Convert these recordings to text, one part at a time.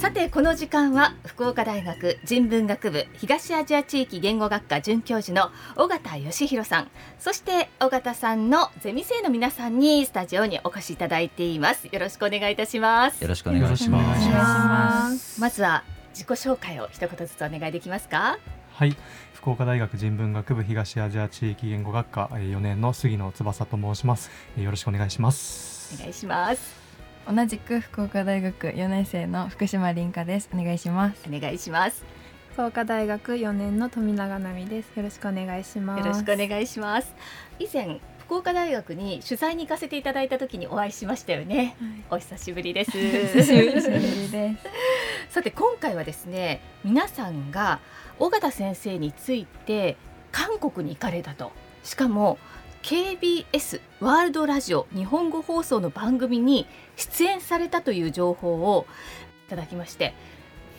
さてこの時間は福岡大学人文学部東アジア地域言語学科准教授の尾形義弘さん。そして尾形さんのゼミ生の皆さんにスタジオにお越しいただいています。よろしくお願いいたします。よろしくお願いします。まずは自己紹介を一言ずつお願いできますか？はい。福岡大学人文学部東アジア地域言語学科4年の杉野翼と申します。よろしくお願いします。お願いします同じく福岡大学4年生の福島凛香です。お願いします。お願いします。福岡大学4年の富永奈美です。よろしくお願いします。よろしくお願いします。以前福岡大学に取材に行かせていただいた時にお会いしましたよね、はい、お久しぶりです。久しぶりです。さて今回はですね皆さんが尾形先生について韓国に行かれたと。しかも KBS ワールドラジオ日本語放送の番組に出演されたという情報をいただきまして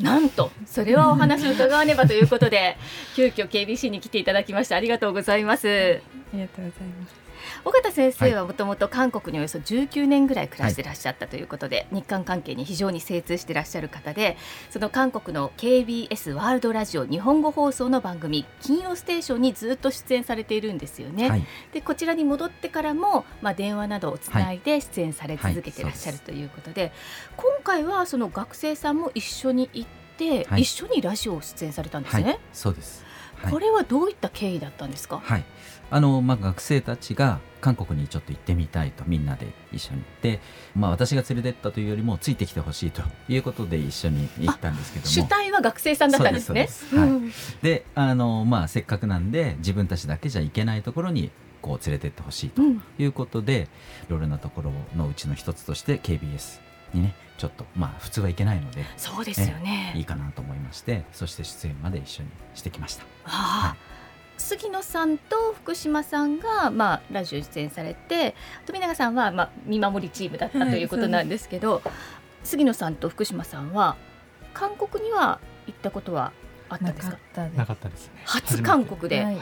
なんとそれはお話を伺わねばということで急遽 KBC に来ていただきましてありがとうございます。ありがとうございます。尾形先生はもともと韓国におよそ19年ぐらい暮らしてらっしゃったということで、はい、日韓関係に非常に精通してらっしゃる方でその韓国の KBS ワールドラジオ日本語放送の番組「金曜ステーション」にずっと出演されているんですよね。はい、でこちらに戻ってからも、まあ、電話などをつないで出演され続けてらっしゃるということではい。で、今回はその学生さんも一緒に行って、一緒にラジオを出演されたんですね。そうですこれはどういった経緯だったんですか？はい、あのまあ学生たちが韓国にちょっと行ってみたいとみんなで一緒に行って、まあ、私が連れてったというよりもついてきてほしいということで一緒に行ったんですけども。主体は学生さんだったんですね。はい、であの、まあ、せっかくなんで自分たちだけじゃ行けないところにこう連れてってほしいということで、いろいろなところのうちの一つとして KBS にねちょっとまあ普通はいけないのでそうですよね、いいかなと思いましてそして出演まで一緒にしてきました。はあ、はい杉野さんと福島さんが、まあ、ラジオ出演されて富永さんは、まあ、見守りチームだったということなんですけど、はい、杉野さんと福島さんは韓国には行ったことはあったんですか？なかったです。ね。初韓国で、はい、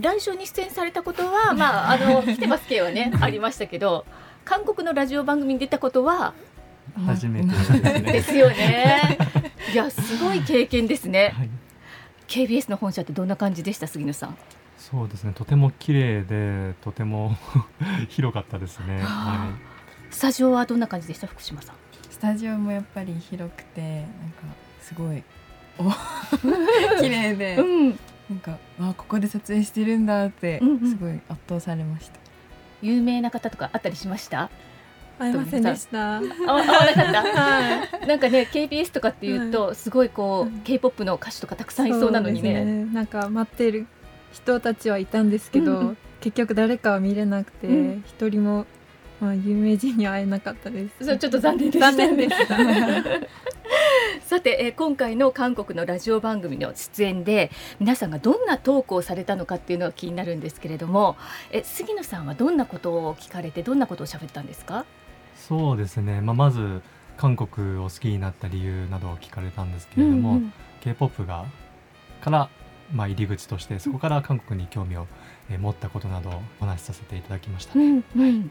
ラジオに出演されたことは、まあ、あの来てます系はね ありましたけど韓国のラジオ番組に出たことは初めて。ですね。ですよね。いやすごい経験ですね。はい。KBS の本社ってどんな感じでした杉野さん？そうですね。とても綺麗でとても 広かったですね、はい、スタジオはどんな感じでした？福島さん。スタジオもやっぱり広くてなんかすごいお 綺麗で、うん、なんかあここで撮影してるんだってすごい圧倒されました、うんうん、有名な方とかあったりしました？会えませんでした。会わなかった？はい。なんかね KBS とかっていうと、すごいこう、K-POP の歌手とかたくさんいそうなのにね。ねなんか待っている人たちはいたんですけど、うん、結局誰かは見れなくて、一、うん、人もまあ有名人に会えなかったです。そうちょっと残念でした。残念でした。さて、えー、今回の韓国のラジオ番組の出演で皆さんがどんなトークをされたのかっていうのは気になるんですけれどもえ杉野さんはどんなことを聞かれてどんなことを喋ったんですか？そうですね、まあ、まず韓国を好きになった理由などを聞かれたんですけれども、うんうん、k p o p がからまあ入り口としてそこから韓国に興味を持ったことなどをお話しさせていただきましたね。うんうん、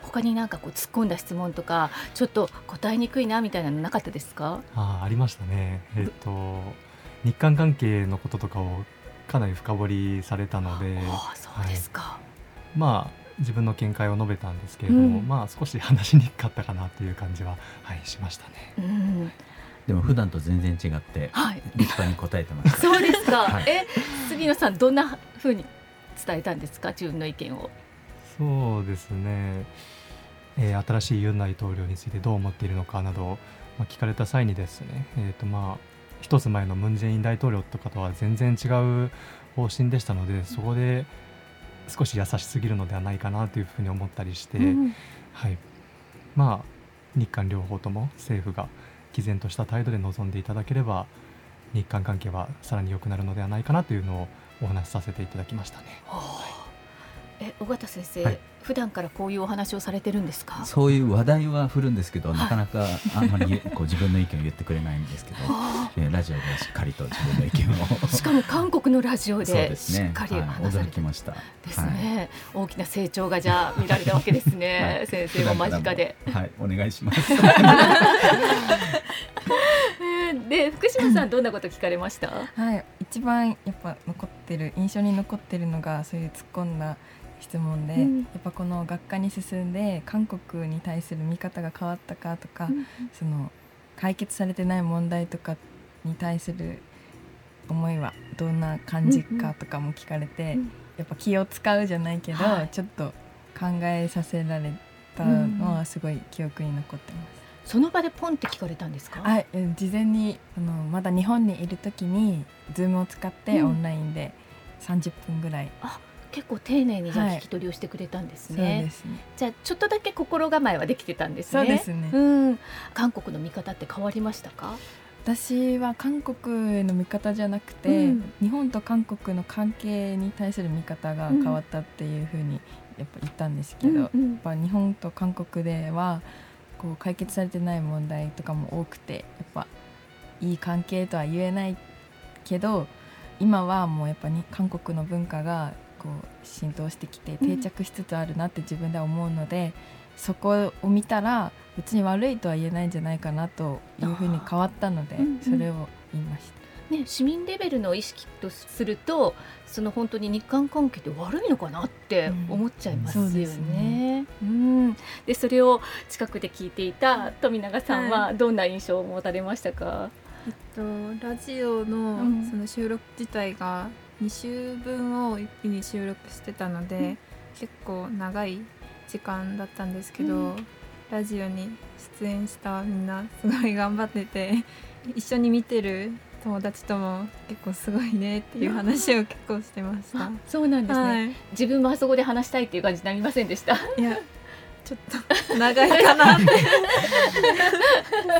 他になんかこう突っ込んだ質問とかちょっと答えにくいなみたいなのなかったですか？あありましたね。えっ、と日韓関係のこととかをかなり深掘りされたので、あそうですか、はい、まあ自分の見解を述べたんですけれども、うん、まあ少し話しにくかったかなという感じは、はい、しましたね。うんでも普段と全然違って、はい、立派に答えてます。そうですか。はい、え、杉野さんどんなふうに伝えたんですか、自分の意見を。そうですね。えー、新しいユン大統領についてどう思っているのかなど、まあ、聞かれた際にですね、えーとまあ、一つ前のムン・ジェイン大統領とかとは全然違う方針でしたのでそこで少し優しすぎるのではないかなというふうに思ったりして、うん、はい、まあ日韓両方とも政府が毅然とした態度で臨んでいただければ日韓関係はさらに良くなるのではないかなというのをお話しさせていただきましたね。はあ、え尾形先生、はい。普段からこういうお話をされてるんですか？そういう話題は振るんですけど、なかなかあんまりこう自分の意見を言ってくれないんですけど、えラジオでしっかりと自分の意見を。しかも韓国のラジオでしっかり話されて、ねはい、驚きましたですね、はい、大きな成長がじゃあ見られた。わけですね、はい、先生も間近ではいお願いします島さんどんなこと聞かれました？はい一番やっぱ残ってる印象に残ってるのがそういう突っ込んだ質問で、うん、やっぱこの学科に進んで韓国に対する見方が変わったかとか、うん、その解決されてない問題とかに対する思いはどんな感じかとかも聞かれて、うんうん、やっぱ気を使うじゃないけど、はい、ちょっと考えさせられたのはすごい記憶に残ってます。その場でポンって聞かれたんですか？はい、事前にあのまだ日本にいる時にズームを使ってオンラインで30分ぐらい、あ結構丁寧にじゃ聞き取りをしてくれたんですね。はい、すねじゃあちょっとだけ心構えはできてたんですね。そうですね。うん、韓国の見方って変わりましたか？私は韓国の見方じゃなくて、うん、日本と韓国の関係に対する見方が変わったっていうふうにやっぱ言ったんですけど、うんうん、やっぱ日本と韓国ではこう解決されてない問題とかも多くてやっぱいい関係とは言えないけど今はもうやっぱり韓国の文化がこう浸透してきて定着しつつあるなって自分では思うので、うん、そこを見たら別に悪いとは言えないんじゃないかなというふうに変わったので、それを言いました。ね、市民レベルの意識とするとその本当に日韓関係って悪いのかなって思っちゃいますよね。うん、ね、でそれを近くで聞いていた富永さんはどんな印象を持たれましたか、はい、えっと、ラジオのその収録自体が2週分を一気に収録してたので、うん、結構長い時間だったんですけど、うん、ラジオに出演したみんなすごい頑張ってて一緒に見てる友達とも結構すごいねっていう話を結構してました。そうなんですね、はい、自分もあそこで話したいっていう感じになりませんでした？いや、ちょっと長いかなって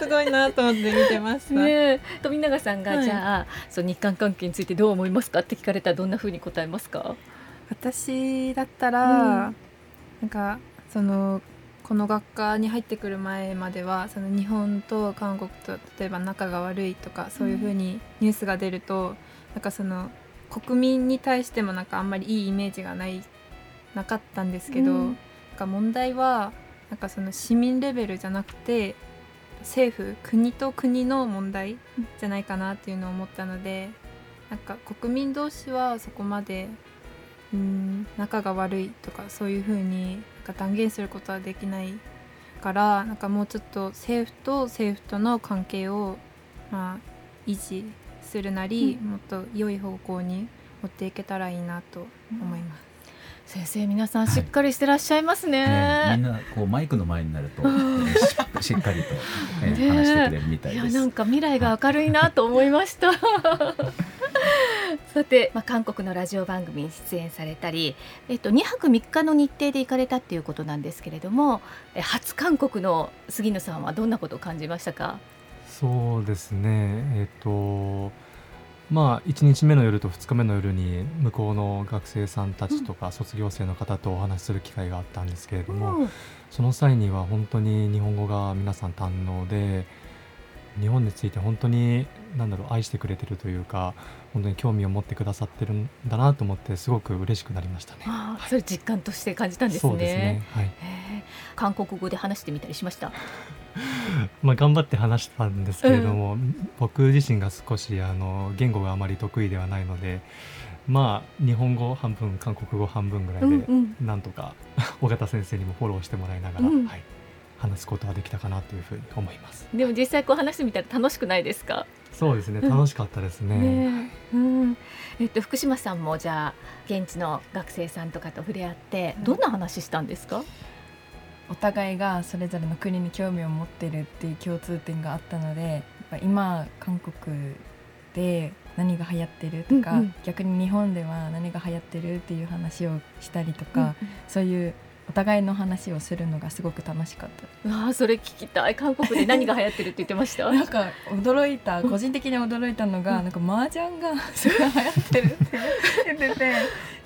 すごいなと思って見てました。ね、富永さんが、はい、じゃあ、その日韓関係についてどう思いますかって聞かれたらどんな風に答えますか？私だったら、うん、なんかそのこの学科に入ってくる前まではその日本と韓国と例えば仲が悪いとかそういうふうにニュースが出ると、うん、なんかその国民に対してもなんかあんまりいいイメージがないなかったんですけど、うん、なんか問題はなんかその市民レベルじゃなくて政府国と国の問題じゃないかなっていうのを思ったのでなんか国民同士はそこまでうん仲が悪いとかそういうふうにか断言することはできないからなんかもうちょっと政府と政府との関係をまあ維持するなり、うん、もっと良い方向に持っていけたらいいなと思います。先生皆さんしっかりしてらっしゃいますね。はいねみんなこうマイクの前になると、しっかりと、ね、話してくれるみたいです。いやなんか未来が明るいなと思いました。さて、まあ、韓国のラジオ番組に出演されたり、えっと、2泊3日の日程で行かれたっていうことなんですけれども初韓国の杉野さんはどんなことを感じましたか？そうですね。えっとまあ1日目の夜と2日目の夜に向こうの学生さんたちとか卒業生の方とお話しする機会があったんですけれども、うん、その際には本当に日本語が皆さん堪能で日本について本当に何だろう愛してくれてるというか本当に興味を持ってくださってるんだなと思ってすごく嬉しくなりましたね。あはい、それ実感として感じたんですね。そうですね。はい。韓国語で話してみたりしました？まあ頑張って話したんですけれども、うん、僕自身が少しあの言語があまり得意ではないので。まあ日本語半分韓国語半分ぐらいで、うんうん、なんとか尾形先生にもフォローしてもらいながら、うん、はい、話すことができたかなというふうに思います。でも実際こう話してみたら楽しくないですか？そうですね。楽しかったですね。ね、うん、えっと福島さんもじゃあ現地の学生さんとかと触れ合ってどんな話したんですか、お互いがそれぞれの国に興味を持ってるっていう共通点があったのでやっぱ今韓国で何が流行ってるとか、うんうん、逆に日本では何が流行ってるっていう話をしたりとか、うんうん、そういうお互いの話をするのがすごく楽しかった。あそれ聞きたい。韓国で何が流行ってるって言ってました？なんか驚いた個人的に驚いたのが、なんか麻雀がすごい流行ってるって言ってて。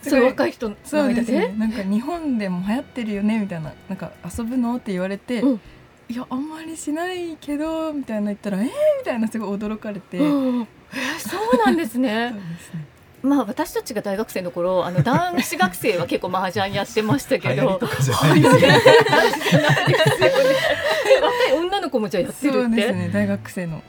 そう若い人そうですね。なんか日本でも流行ってるよねみたいななんか遊ぶのって言われて、うん、いやあんまりしないけどみたいな言ったらえー、みたいなすごい驚かれて、うん、えー、そうなんですね。そうですね。まあ私たちが大学生の頃あの男子学生は結構麻雀やってましたけど。若い。女の子もじゃあやってるって。そうですね。大学生の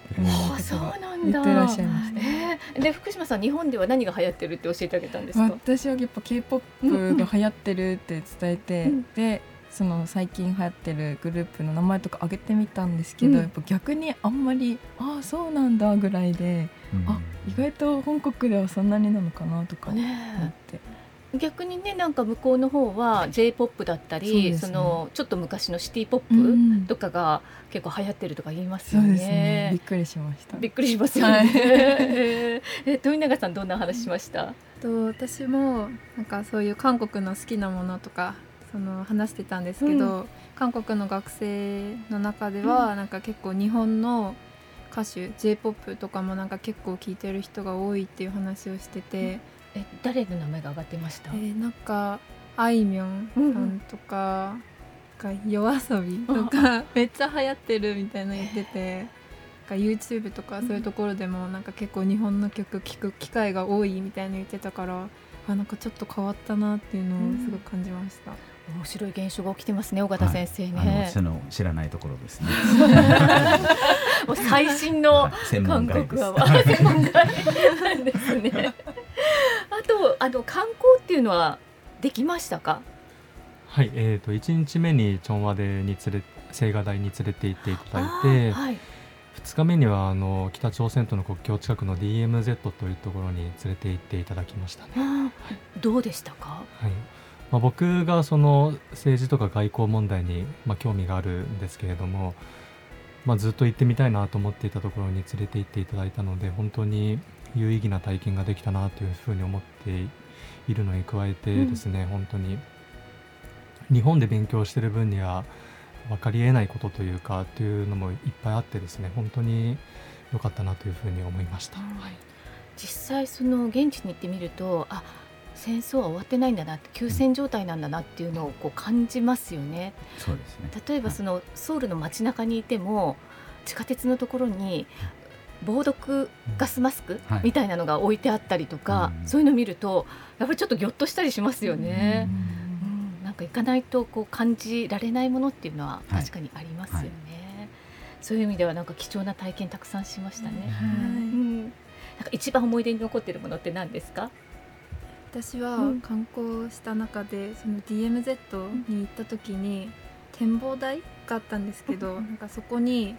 あそうなんだ言ってらっしゃいました。えー。で福島さん日本では何が流行ってるって教えてあげたんですか、私はやっぱ K-POP が流行ってるって伝えて、うん。でその最近流行ってるグループの名前とか挙げてみたんですけど、うん。やっぱ逆にあんまりああそうなんだぐらいで、あ意外と本国ではそんなになのかなとか思っねて、え。逆にねなんか向こうの方は J−POP だったりそ,、ね。のちょっと昔のシティポップうん。とかが結構流行ってるとか言いますよそうですね。びねっ。くりしました。びっくりしますよね。はい。えー富永さんどんな話しました？と私もなんかそういう韓国の好きなものとかその話してたんですけど、韓国の学生の中では、なんか結構日本の歌手 J−POP とかもなんか結構聴いてる人が多いっていう話をしてて、え誰の名前が上がってました？えーなんかあいみょんさんとか,、なんか夜遊びとか めっちゃ流行ってるみたいなの言ってて。か YouTube とかそういうところでもなんか結構日本の曲聴く機会が多いみたいな言ってたからあなんかちょっと変わったなっていうのをすごく感じました。面白い現象が起きてますね尾形先生あのね。その知らないところですね もう最新の韓国は 専門外なんですね。あとあの観光っていうのはできましたか？はい、えー、と1日目にチョンワデに連れ青瓦台に連れて行っていただいて、はい。2日目にはあの北朝鮮との国境近くの DMZ というところに連れて行っていただきましたね。あーどうでしたか？はいまあ、僕がその政治とか外交問題に、まあ、興味があるんですけれども、まあ、ずっと行ってみたいなと思っていたところに連れて行っていただいたので本当に有意義な体験ができたなというふうに思っているのに加えてですね、本当に日本で勉強してる分には分かりえないことというかっていうのもいっぱいあってですね本当に良かったなというふうに思いました。はい実際その現地に行ってみるとあ戦争は終わってないんだなって休戦状態なんだなっていうのをこう感じますよね。そうですね。例えばそのソウルの街中にいても地下鉄のところに防毒ガスマスクはい。みたいなのが置いてあったりとか、うん。そういうのを見るとやっぱりちょっとぎょっとしたりしますよね。うん。うん。なんか行かないとこう感じられないものっていうのははい。確かにありますよね。そういう意味ではなんか貴重な体験たくさんしましたね。うん、なんか一番思い出に残っているものって何ですか？私はうん。観光した中でその DMZ に行った時に展望台があったんですけど、うん。なんかそこになん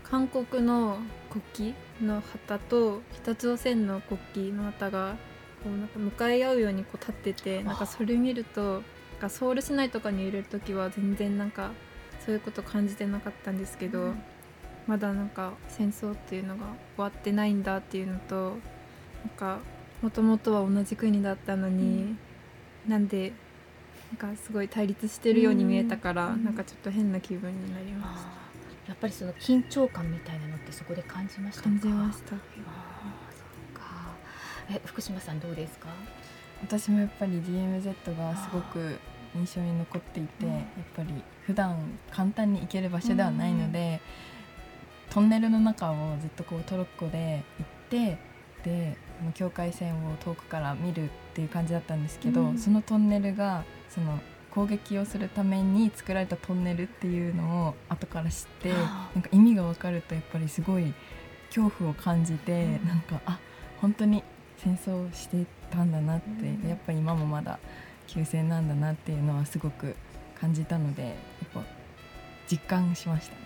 か韓国の国旗の旗と北朝鮮の国旗の旗がこうなんか向かい合うようにこう立っててなんかそれ見るとなんかソウル市内とかにいる時は全然なんかそういうこと感じてなかったんですけど、うん。まだなんか戦争っていうのが終わってないんだっていうのとなんかもともとは同じ国だったのに、なんでなんかすごい対立してるように見えたから、うんなんかちょっと変な気分になりました。やっぱりその緊張感みたいなのってそこで感じましたか？感じました。あーそうか。え福島さんどうですか？私もやっぱり DMZ がすごく印象に残っていて、うんやっぱり普段簡単に行ける場所ではないので、トンネルの中をずっとこうトロッコで行ってであの境界線を遠くから見るっていう感じだったんですけど、うん。そのトンネルがその攻撃をするために作られたトンネルっていうのを後から知ってなんか意味が分かるとやっぱりすごい恐怖を感じて、うん。なんかあ本当に戦争してたんだなって、うん。やっぱり今もまだ休戦なんだなっていうのはすごく感じたのでやっぱ実感しました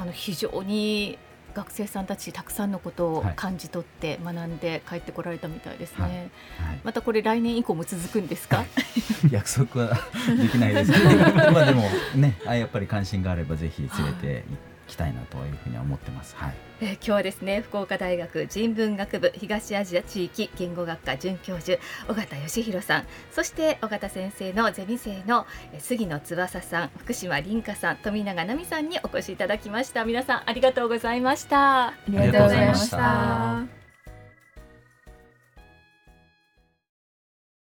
あの非常に学生さんたちたくさんのことをはい。感じ取って学んで帰ってこられたみたいですね。はい。はい。またこれ来年以降も続くんですか？約束はできないですけど。まあでもねあやっぱり関心があればぜひ連れて行きたいなというふうには思ってます。はい。えー今日はですね福岡大学人文学部東アジア地域言語学科准教授尾形義弘さんそして尾形先生のゼミ生のえー杉野翼さん福島凛香さん富永奈美さんにお越しいただきました。皆さんありがとうございました。ありがとうございました